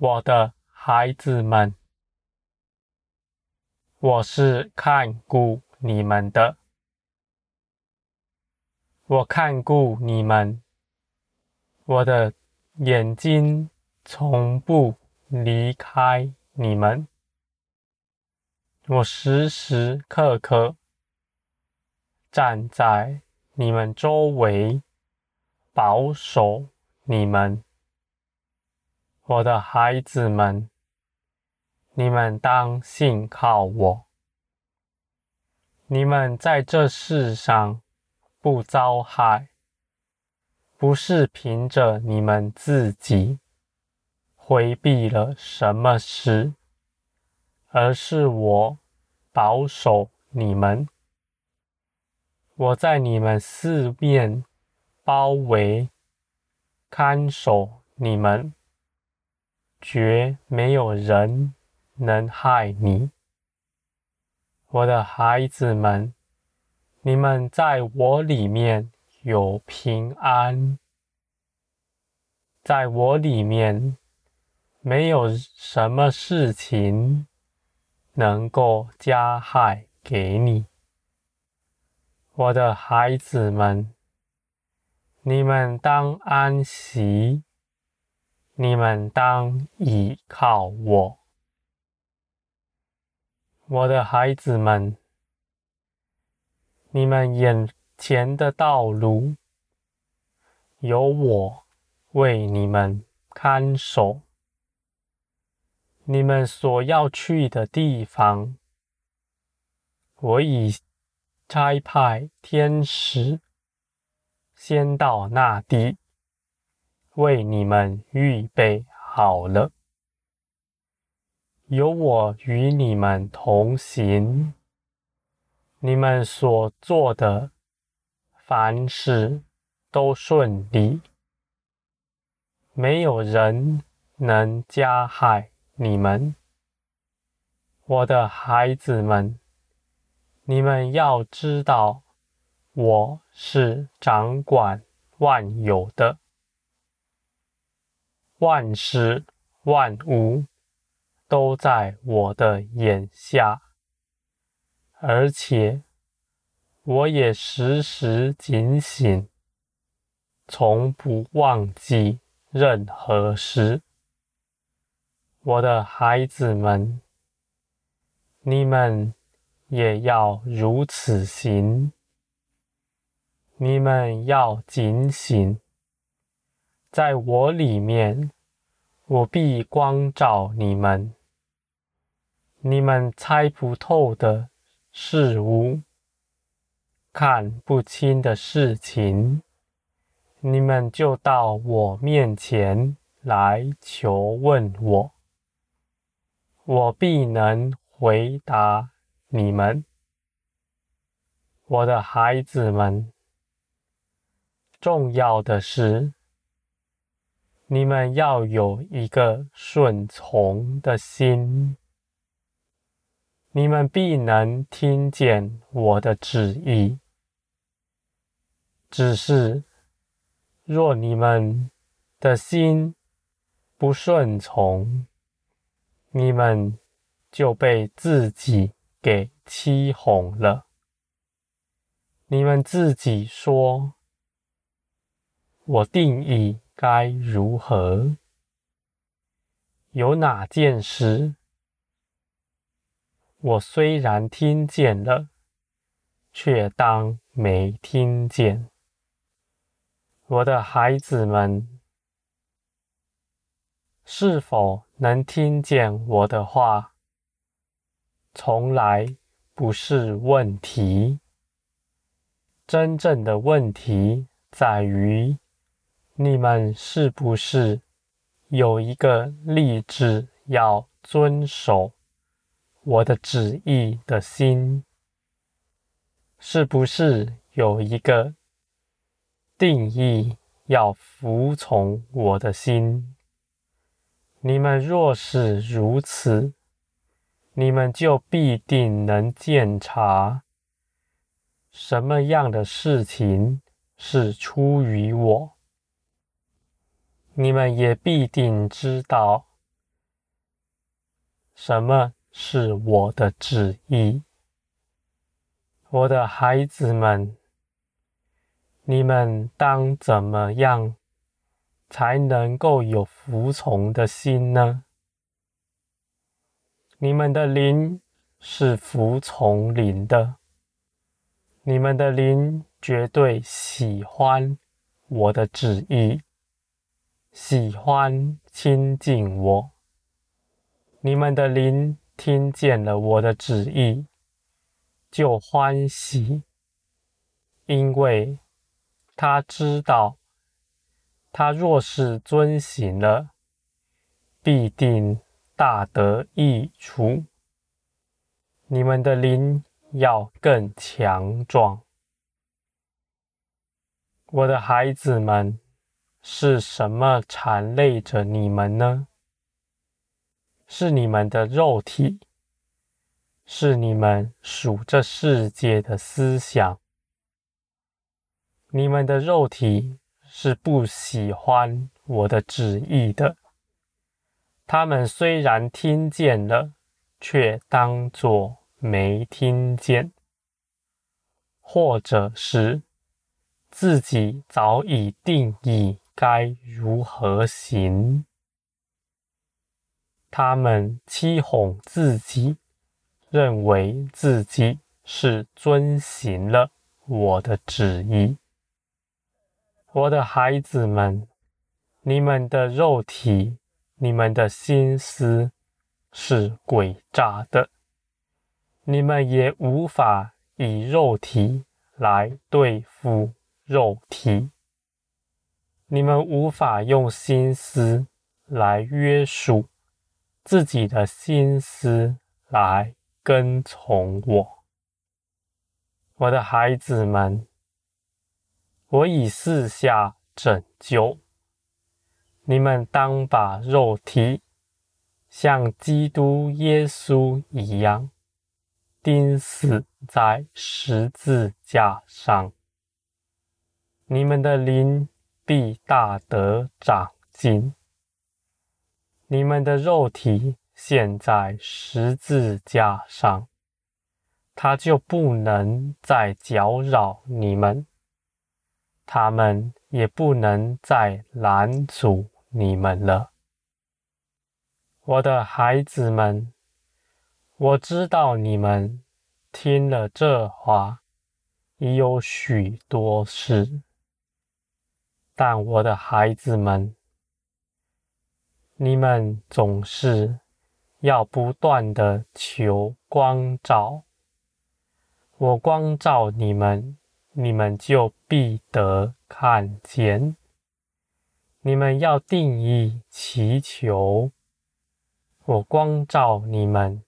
我的孩子们，我是看顾你们的，我看顾你们，我的眼睛从不离开你们，我时时刻刻站在你们周围，保守你们。我的孩子们，你们当信靠我。你们在这世上不遭害，不是凭着你们自己回避了什么事，而是我保守你们。我在你们四面包围，看守你们。绝没有人能害你，我的孩子们，你们在我里面有平安，在我里面没有什么事情能够加害给你，我的孩子们，你们当安息。你们当倚靠我，我的孩子们。你们眼前的道路，有我为你们看守。你们所要去的地方，我已差派天使先到那地。为你们预备好了，有我与你们同行，你们所做的凡事都顺利，没有人能加害你们。我的孩子们，你们要知道，我是掌管万有的。万事万物都在我的眼下，而且我也时时警醒，从不忘记任何事。我的孩子们，你们也要如此行，你们要警醒。在我里面，我必光照你们。你们猜不透的事物，看不清的事情，你们就到我面前来求问我，我必能回答你们。我的孩子们，重要的是。你们要有一个顺从的心，你们必能听见我的旨意。只是，若你们的心不顺从，你们就被自己给欺哄了。你们自己说：“我定义。”该如何？有哪件事，我虽然听见了，却当没听见？我的孩子们，是否能听见我的话？从来不是问题。真正的问题在于。你们是不是有一个立志要遵守我的旨意的心？是不是有一个定义要服从我的心？你们若是如此，你们就必定能鉴察什么样的事情是出于我。你们也必定知道什么是我的旨意。我的孩子们，你们当怎么样才能够有服从的心呢？你们的灵是服从灵的，你们的灵绝对喜欢我的旨意，喜欢亲近我。你们的灵听见了我的旨意，就欢喜，因为他知道，他若是遵行了，必定大得益处。你们的灵要更强壮。我的孩子们，是什么缠累着你们呢？是你们的肉体，是你们属这世界的思想。你们的肉体是不喜欢我的旨意的。他们虽然听见了，却当作没听见，或者是自己早已定义该如何行。他们欺哄自己，认为自己是遵行了我的旨意。我的孩子们，你们的肉体。你们的心思是诡诈的，你们也无法以肉体来对付肉体，你们无法用心思来约束自己的心思来跟从我。我的孩子们，我已四下拯救。你们当把肉体像基督耶稣一样钉死在十字架上，你们的灵必大得长进。你们的肉体现在十字架上，他就不能再搅扰你们，他们也不能再拦阻。你们了，我的孩子们，我知道你们听了这话已有许多事，但我的孩子们，你们总是要不断地求光照，我光照你们，你们就必得看见。你们要定义祈求，我光照你们，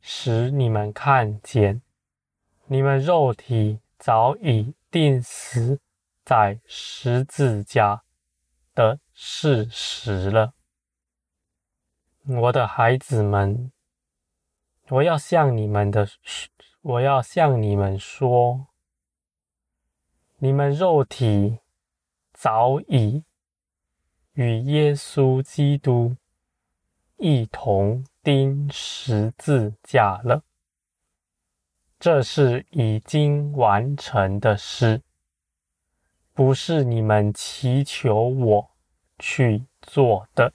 使你们看见，你们肉体早已定死。在十字架的事实了。我的孩子们，我要向你们的，我要向你们说，你们肉体早已。与耶稣基督一同钉十字架了，这是已经完成的事，不是你们祈求我去做的。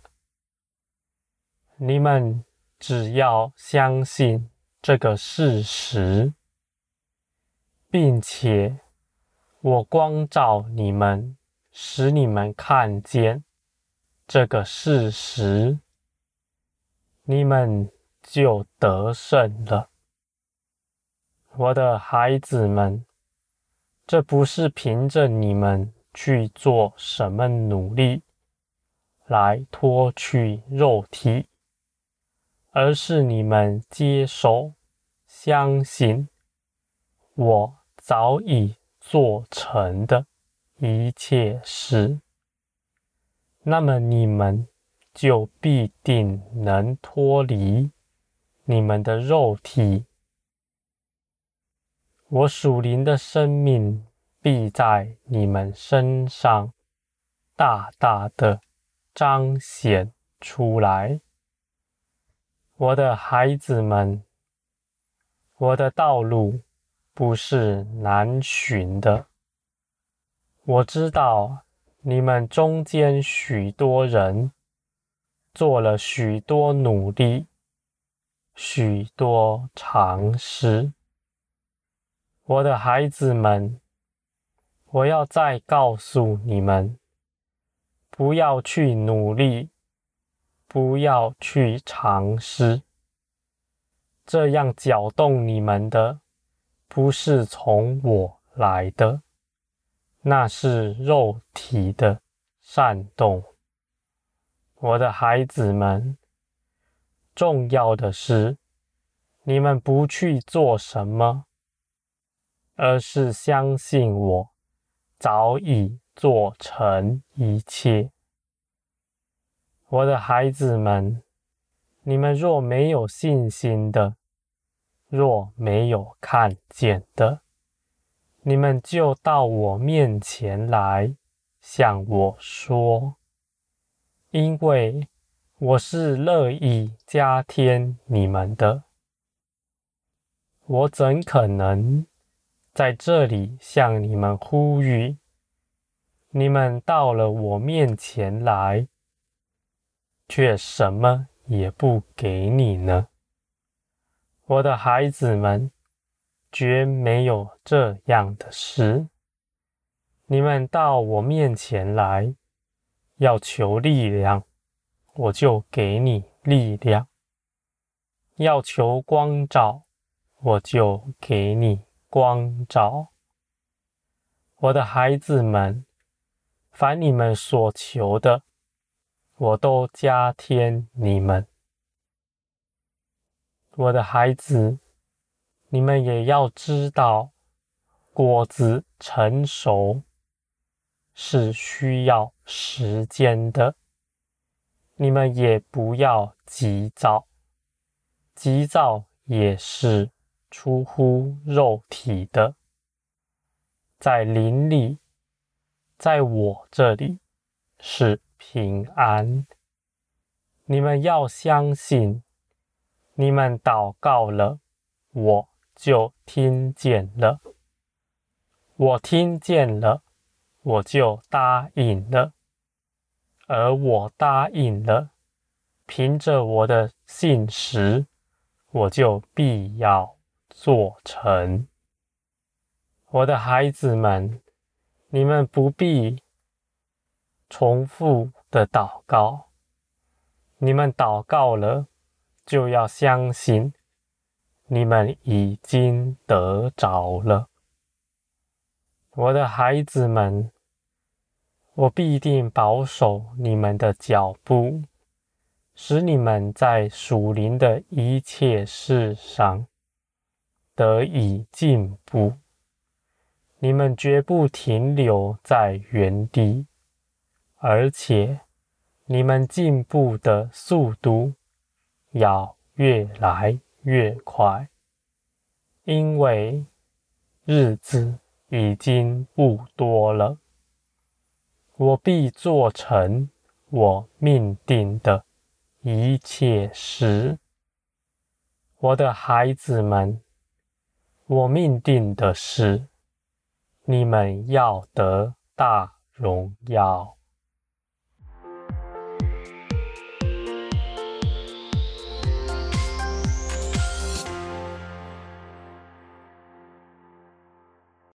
你们只要相信这个事实，并且我光照你们，使你们看见。这个事实，你们就得胜了，我的孩子们。这不是凭着你们去做什么努力来脱去肉体，而是你们接受、相信我早已做成的一切事。那么你们就必定能脱离你们的肉体，我属灵的生命必在你们身上大大的彰显出来。我的孩子们，我的道路不是难寻的。我知道你们中间许多人做了许多努力，许多尝试。我的孩子们，我要再告诉你们，不要去努力，不要去尝试。这样搅动你们的，不是从我来的，那是肉体的煽动。我的孩子们，重要的是，你们不去做什么。而是相信我早已做成一切，我的孩子们，你们若没有信心的，若没有看见的，你们就到我面前来向我说，因为我是乐意加添你们的，我怎可能？在这里向你们呼吁，你们到了我面前来，却什么也不给你呢？我的孩子们，绝没有这样的事。你们到我面前来，要求力量，我就给你力量；要求光照，我就给你。光照，我的孩子们，凡你们所求的，我都加添你们。我的孩子，你们也要知道，果子成熟是需要时间的。你们也不要急躁，急躁也是。出乎肉体的，在林里，在我这里是平安。你们要相信，你们祷告了，我就听见了。我听见了，我就答应了。而我答应了，凭着我的信实，我就必要。做成，我的孩子们，你们不必重复的祷告。你们祷告了，就要相信，你们已经得着了。我的孩子们，我必定保守你们的脚步，使你们在属灵的一切事上。得以进步，你们绝不停留在原地，而且你们进步的速度要越来越快，因为日子已经不多了。我必做成我命定的一切事，我的孩子们。我命定的是，你们要得大荣耀。